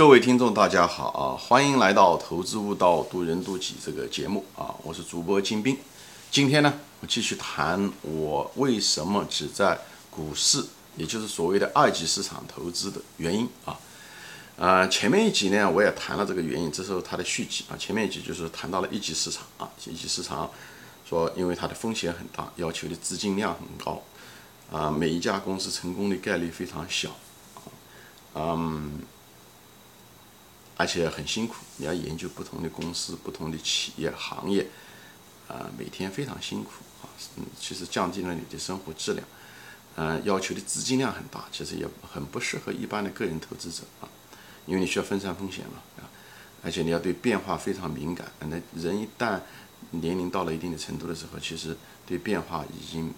各位听众，大家好啊！欢迎来到《投资悟道，渡人渡己》这个节目啊！我是主播金兵。今天呢，我继续谈我为什么只在股市，也就是所谓的二级市场投资的原因啊。呃，前面一集呢，我也谈了这个原因，这是它的续集啊。前面一集就是谈到了一级市场啊，一级市场说因为它的风险很大，要求的资金量很高啊，每一家公司成功的概率非常小啊，嗯。而且很辛苦，你要研究不同的公司、不同的企业行业，啊，每天非常辛苦啊。嗯，其实降低了你的生活质量，嗯，要求的资金量很大，其实也很不适合一般的个人投资者啊，因为你需要分散风险嘛，啊，而且你要对变化非常敏感。那人一旦年龄到了一定的程度的时候，其实对变化已经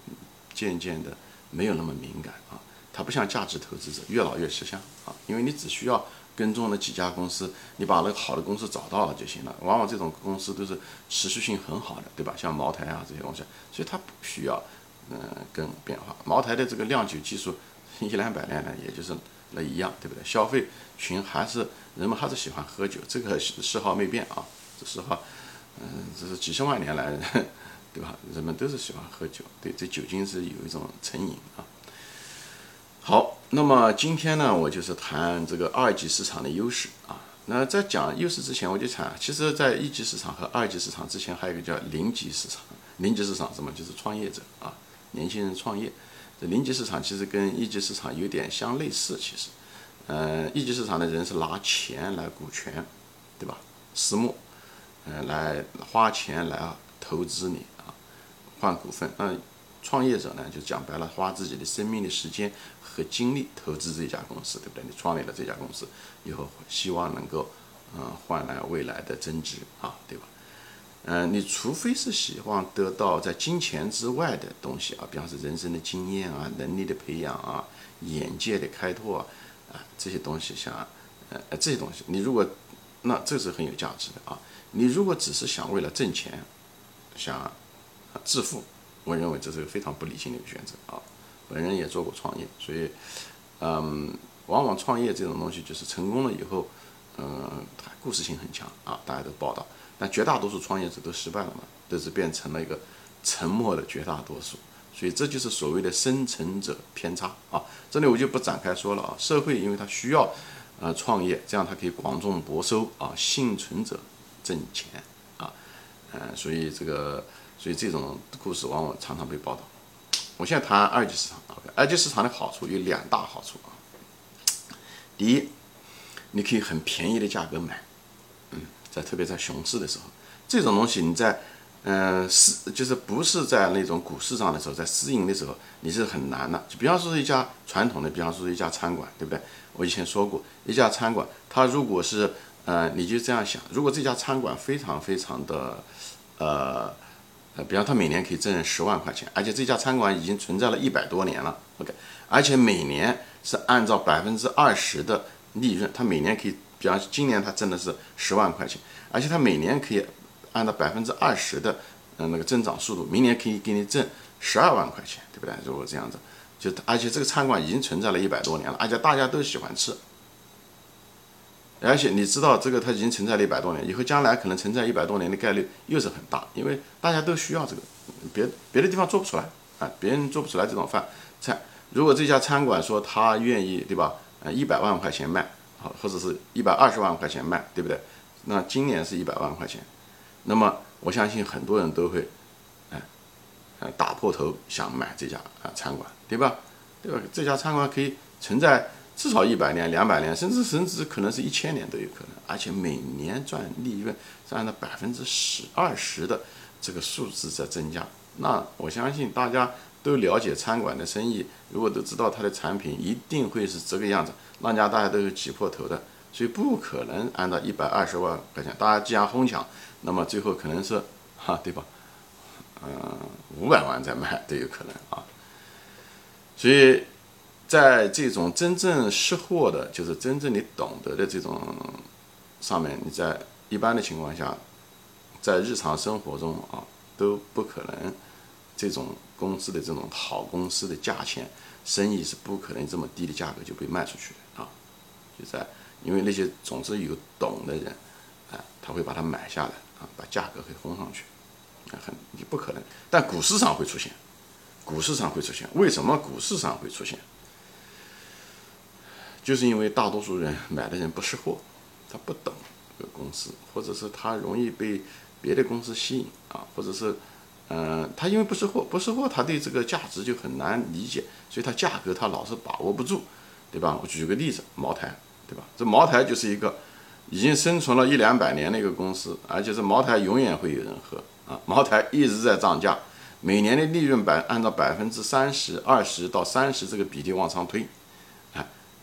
渐渐的没有那么敏感啊。它不像价值投资者，越老越吃香啊，因为你只需要。跟踪了几家公司，你把那个好的公司找到了就行了。往往这种公司都是持续性很好的，对吧？像茅台啊这些东西，所以它不需要嗯跟变化。茅台的这个酿酒技术一两百年呢，也就是那一样，对不对？消费群还是人们还是喜欢喝酒，这个嗜好没变啊。这嗜好，嗯，这是几十万年来，对吧？人们都是喜欢喝酒，对这酒精是有一种成瘾啊。好，那么今天呢，我就是谈这个二级市场的优势啊。那在讲优势之前，我就谈，其实，在一级市场和二级市场之前，还有一个叫零级市场。零级市场什么？就是创业者啊，年轻人创业。这零级市场其实跟一级市场有点相类似，其实，嗯，一级市场的人是拿钱来股权，对吧？私募，嗯，来花钱来投资你啊，换股份。嗯。创业者呢，就讲白了，花自己的生命的时间和精力投资这家公司，对不对？你创立了这家公司以后，希望能够，嗯，换来未来的增值啊，对吧？嗯，你除非是希望得到在金钱之外的东西啊，比方说人生的经验啊、能力的培养啊、眼界的开拓啊，这些东西，像呃这些东西，你如果那这是很有价值的啊。你如果只是想为了挣钱，想致富。我认为这是个非常不理性的一个选择啊！本人也做过创业，所以，嗯，往往创业这种东西就是成功了以后，嗯，它故事性很强啊，大家都报道。但绝大多数创业者都失败了嘛，都是变成了一个沉默的绝大多数。所以这就是所谓的生存者偏差啊！这里我就不展开说了啊。社会因为它需要呃创业，这样它可以广种博收啊，幸存者挣钱啊，嗯，所以这个。所以这种故事往往常常被报道。我现在谈二级市场，OK，二级市场的好处有两大好处啊。第一，你可以很便宜的价格买，嗯，在特别在熊市的时候，这种东西你在嗯市就是不是在那种股市上的时候，在私营的时候你是很难的。就比方说一家传统的，比方说一家餐馆，对不对？我以前说过，一家餐馆，它如果是呃，你就这样想，如果这家餐馆非常非常的呃。呃，比方他每年可以挣十万块钱，而且这家餐馆已经存在了一百多年了，OK，而且每年是按照百分之二十的利润，他每年可以，比方今年他挣的是十万块钱，而且他每年可以按照百分之二十的嗯那个增长速度，明年可以给你挣十二万块钱，对不对？如果这样子，就而且这个餐馆已经存在了一百多年了，而且大家都喜欢吃。而且你知道这个它已经存在了一百多年，以后将来可能存在一百多年的概率又是很大，因为大家都需要这个，别别的地方做不出来啊，别人做不出来这种饭菜。如果这家餐馆说他愿意，对吧？呃，一百万块钱卖，好，或者是一百二十万块钱卖，对不对？那今年是一百万块钱，那么我相信很多人都会，哎，呃，打破头想买这家啊餐馆，对吧？对吧？这家餐馆可以存在。至少一百年、两百年，甚至甚至可能是一千年都有可能，而且每年赚利润是按照百分之十、二十的这个数字在增加。那我相信大家都了解餐馆的生意，如果都知道它的产品一定会是这个样子，那家大家都是挤破头的，所以不可能按照一百二十万块钱，大家既然哄抢，那么最后可能是哈，对吧？嗯，五百万再卖都有可能啊，所以。在这种真正识货的，就是真正你懂得的这种上面，你在一般的情况下，在日常生活中啊，都不可能这种公司的这种好公司的价钱，生意是不可能这么低的价格就被卖出去的啊。就在因为那些总是有懂的人，啊，他会把它买下来啊，把价格给轰上去，啊，很你不可能，但股市上会出现，股市上会出现，为什么股市上会出现？就是因为大多数人买的人不识货，他不懂这个公司，或者是他容易被别的公司吸引啊，或者是，嗯，他因为不识货，不识货，他对这个价值就很难理解，所以他价格他老是把握不住，对吧？我举个例子，茅台，对吧？这茅台就是一个已经生存了一两百年的一个公司，而且是茅台永远会有人喝啊，茅台一直在涨价，每年的利润百按照百分之三十二十到三十这个比例往上推。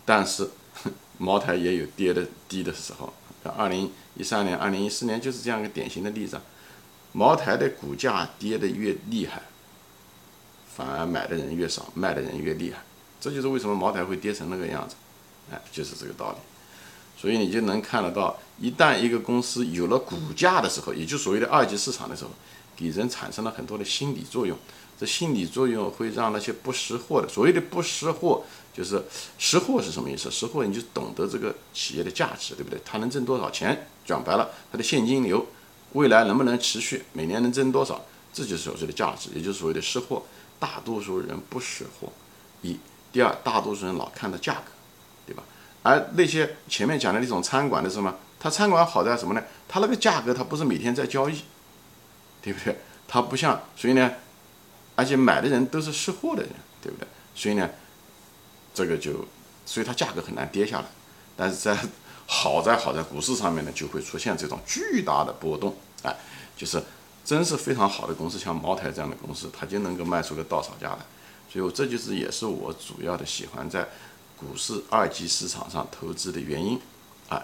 但是，茅台也有跌的低的时候，二零一三年、二零一四年就是这样一个典型的例子。茅台的股价跌得越厉害，反而买的人越少，卖的人越厉害。这就是为什么茅台会跌成那个样子，哎，就是这个道理。所以你就能看得到，一旦一个公司有了股价的时候，也就所谓的二级市场的时候，给人产生了很多的心理作用。这心理作用会让那些不识货的，所谓的不识货，就是识货是什么意思？识货你就懂得这个企业的价值，对不对？它能挣多少钱？讲白了，它的现金流未来能不能持续？每年能挣多少？这就是所谓的价值，也就是所谓的识货。大多数人不识货，一，第二，大多数人老看的价格，对吧？而那些前面讲的那种餐馆的什么，它餐馆好在什么呢？它那个价格它不是每天在交易，对不对？它不像，所以呢？而且买的人都是识货的人，对不对？所以呢，这个就，所以它价格很难跌下来。但是在好在好在股市上面呢，就会出现这种巨大的波动，哎，就是真是非常好的公司，像茅台这样的公司，它就能够卖出个稻草价来。所以这就是也是我主要的喜欢在股市二级市场上投资的原因，啊。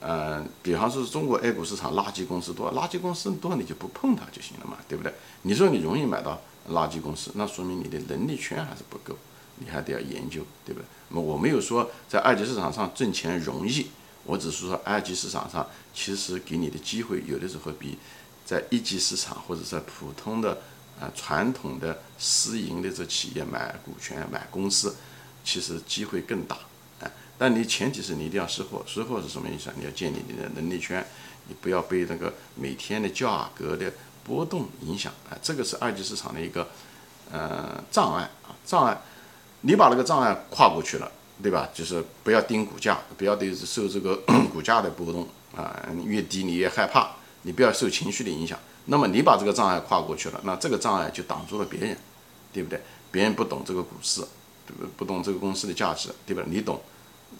嗯，比方说中国 A 股市场垃圾公司多，垃圾公司多你就不碰它就行了嘛，对不对？你说你容易买到垃圾公司，那说明你的能力圈还是不够，你还得要研究，对不对？那么我没有说在二级市场上挣钱容易，我只是说二级市场上其实给你的机会有的时候比在一级市场或者在普通的啊传统的私营的这企业买股权买公司，其实机会更大。但你前提是你一定要识货，识货是什么意思啊？你要建立你的能力圈，你不要被那个每天的价格的波动影响啊。这个是二级市场的一个呃障碍啊，障碍。你把那个障碍跨过去了，对吧？就是不要盯股价，不要对受这个 股价的波动啊，越低你越害怕，你不要受情绪的影响。那么你把这个障碍跨过去了，那这个障碍就挡住了别人，对不对？别人不懂这个股市，不？不懂这个公司的价值，对吧？你懂。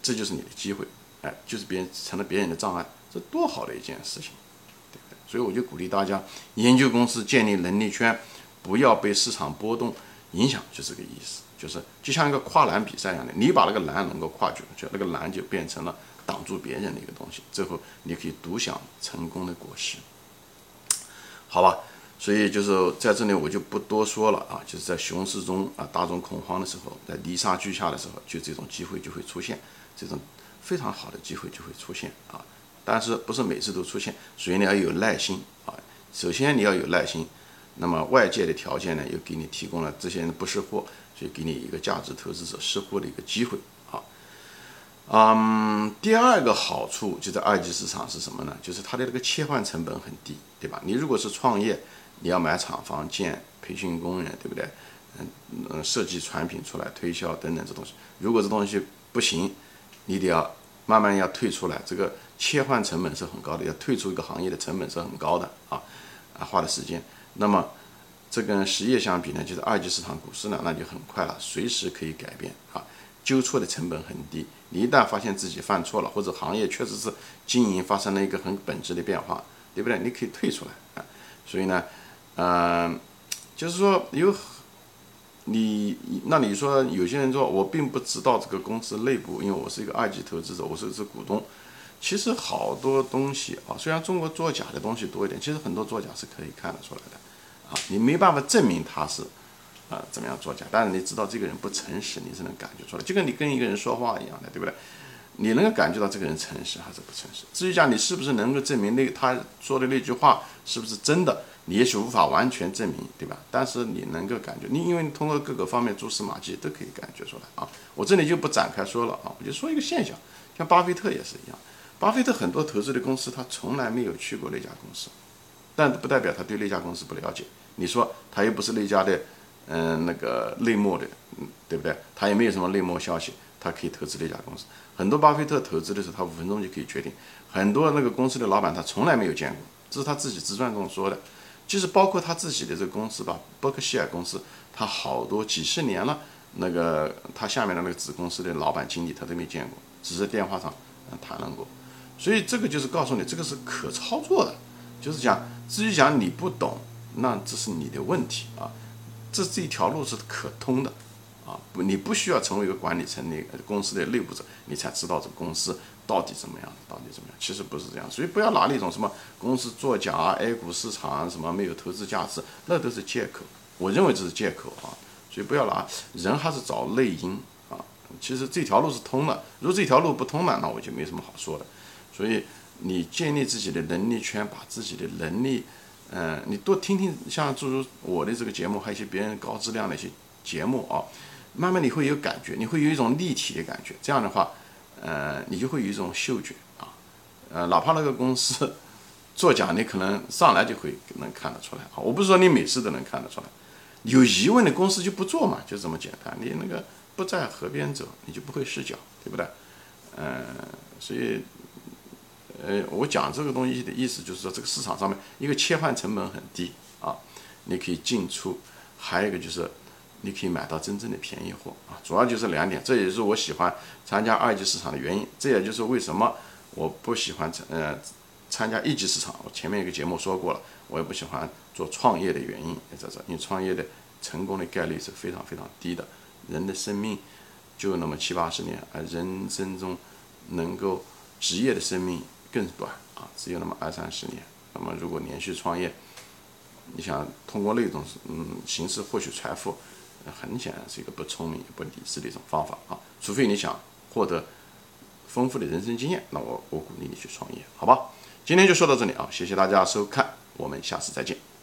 这就是你的机会，哎，就是别人成了别人的障碍，这多好的一件事情，对不对？所以我就鼓励大家研究公司，建立能力圈，不要被市场波动影响，就这个意思。就是就像一个跨栏比赛一样的，你把那个栏能够跨过去，那个栏就变成了挡住别人的一个东西，最后你可以独享成功的果实，好吧？所以就是在这里我就不多说了啊，就是在熊市中啊，大众恐慌的时候，在泥沙俱下的时候，就这种机会就会出现。这种非常好的机会就会出现啊，但是不是每次都出现，所以你要有耐心啊。首先你要有耐心，那么外界的条件呢，又给你提供了这些人不识货，所以给你一个价值投资者识货的一个机会啊。嗯，第二个好处就在二级市场是什么呢？就是它的这个切换成本很低，对吧？你如果是创业，你要买厂房建、培训工人，对不对？嗯嗯，设计产品出来推销等等这东西，如果这东西不行。你得要慢慢要退出来，这个切换成本是很高的，要退出一个行业的成本是很高的啊啊，花的时间。那么这跟实业相比呢，就是二级市场股市呢，那就很快了，随时可以改变啊，纠错的成本很低。你一旦发现自己犯错了，或者行业确实是经营发生了一个很本质的变化，对不对？你可以退出来啊。所以呢，嗯，就是说有。你那你说有些人说我并不知道这个公司内部，因为我是一个二级投资者，我是一只股东。其实好多东西啊，虽然中国作假的东西多一点，其实很多作假是可以看得出来的啊。你没办法证明他是啊怎么样作假，但是你知道这个人不诚实，你是能感觉出来，就跟你跟一个人说话一样的，对不对？你能够感觉到这个人诚实还是不诚实。至于讲你是不是能够证明那他说的那句话是不是真的，你也许无法完全证明，对吧？但是你能够感觉，你因为你通过各个方面蛛丝马迹都可以感觉出来啊。我这里就不展开说了啊，我就说一个现象，像巴菲特也是一样，巴菲特很多投资的公司他从来没有去过那家公司，但不代表他对那家公司不了解。你说他又不是那家的，嗯，那个内幕的，嗯，对不对？他也没有什么内幕消息，他可以投资那家公司。很多巴菲特投资的时候，他五分钟就可以决定。很多那个公司的老板他从来没有见过，这是他自己自传中说的。就是包括他自己的这个公司吧，伯克希尔公司，他好多几十年了，那个他下面的那个子公司的老板经理他都没见过，只是电话上谈论过，所以这个就是告诉你，这个是可操作的，就是讲至于讲你不懂，那这是你的问题啊，这这一条路是可通的。啊，你不需要成为一个管理层内公司的内部者，你才知道这个公司到底怎么样，到底怎么样。其实不是这样，所以不要拿那种什么公司作假啊、A 股市场什么没有投资价值，那都是借口。我认为这是借口啊，所以不要拿人还是找内因啊。其实这条路是通的，如果这条路不通呢，那我就没什么好说的。所以你建立自己的能力圈，把自己的能力，嗯，你多听听像诸如我的这个节目，还有一些别人高质量的一些节目啊。慢慢你会有感觉，你会有一种立体的感觉。这样的话，呃，你就会有一种嗅觉啊，呃，哪怕那个公司作假，你可能上来就会能看得出来啊。我不是说你每次都能看得出来，有疑问的公司就不做嘛，就这么简单。你那个不在河边走，你就不会失脚，对不对？嗯，所以，呃，我讲这个东西的意思就是说，这个市场上面一个切换成本很低啊，你可以进出，还有一个就是。你可以买到真正的便宜货啊，主要就是两点，这也是我喜欢参加二级市场的原因。这也就是为什么我不喜欢参呃参加一级市场。我前面一个节目说过了，我也不喜欢做创业的原因也在这，因为创业的成功的概率是非常非常低的。人的生命就那么七八十年，而人生中能够职业的生命更短啊，只有那么二三十年。那么如果连续创业，你想通过那种嗯形式获取财富？那很显然是一个不聪明不理智的一种方法啊！除非你想获得丰富的人生经验，那我我鼓励你去创业，好吧？今天就说到这里啊，谢谢大家收看，我们下次再见。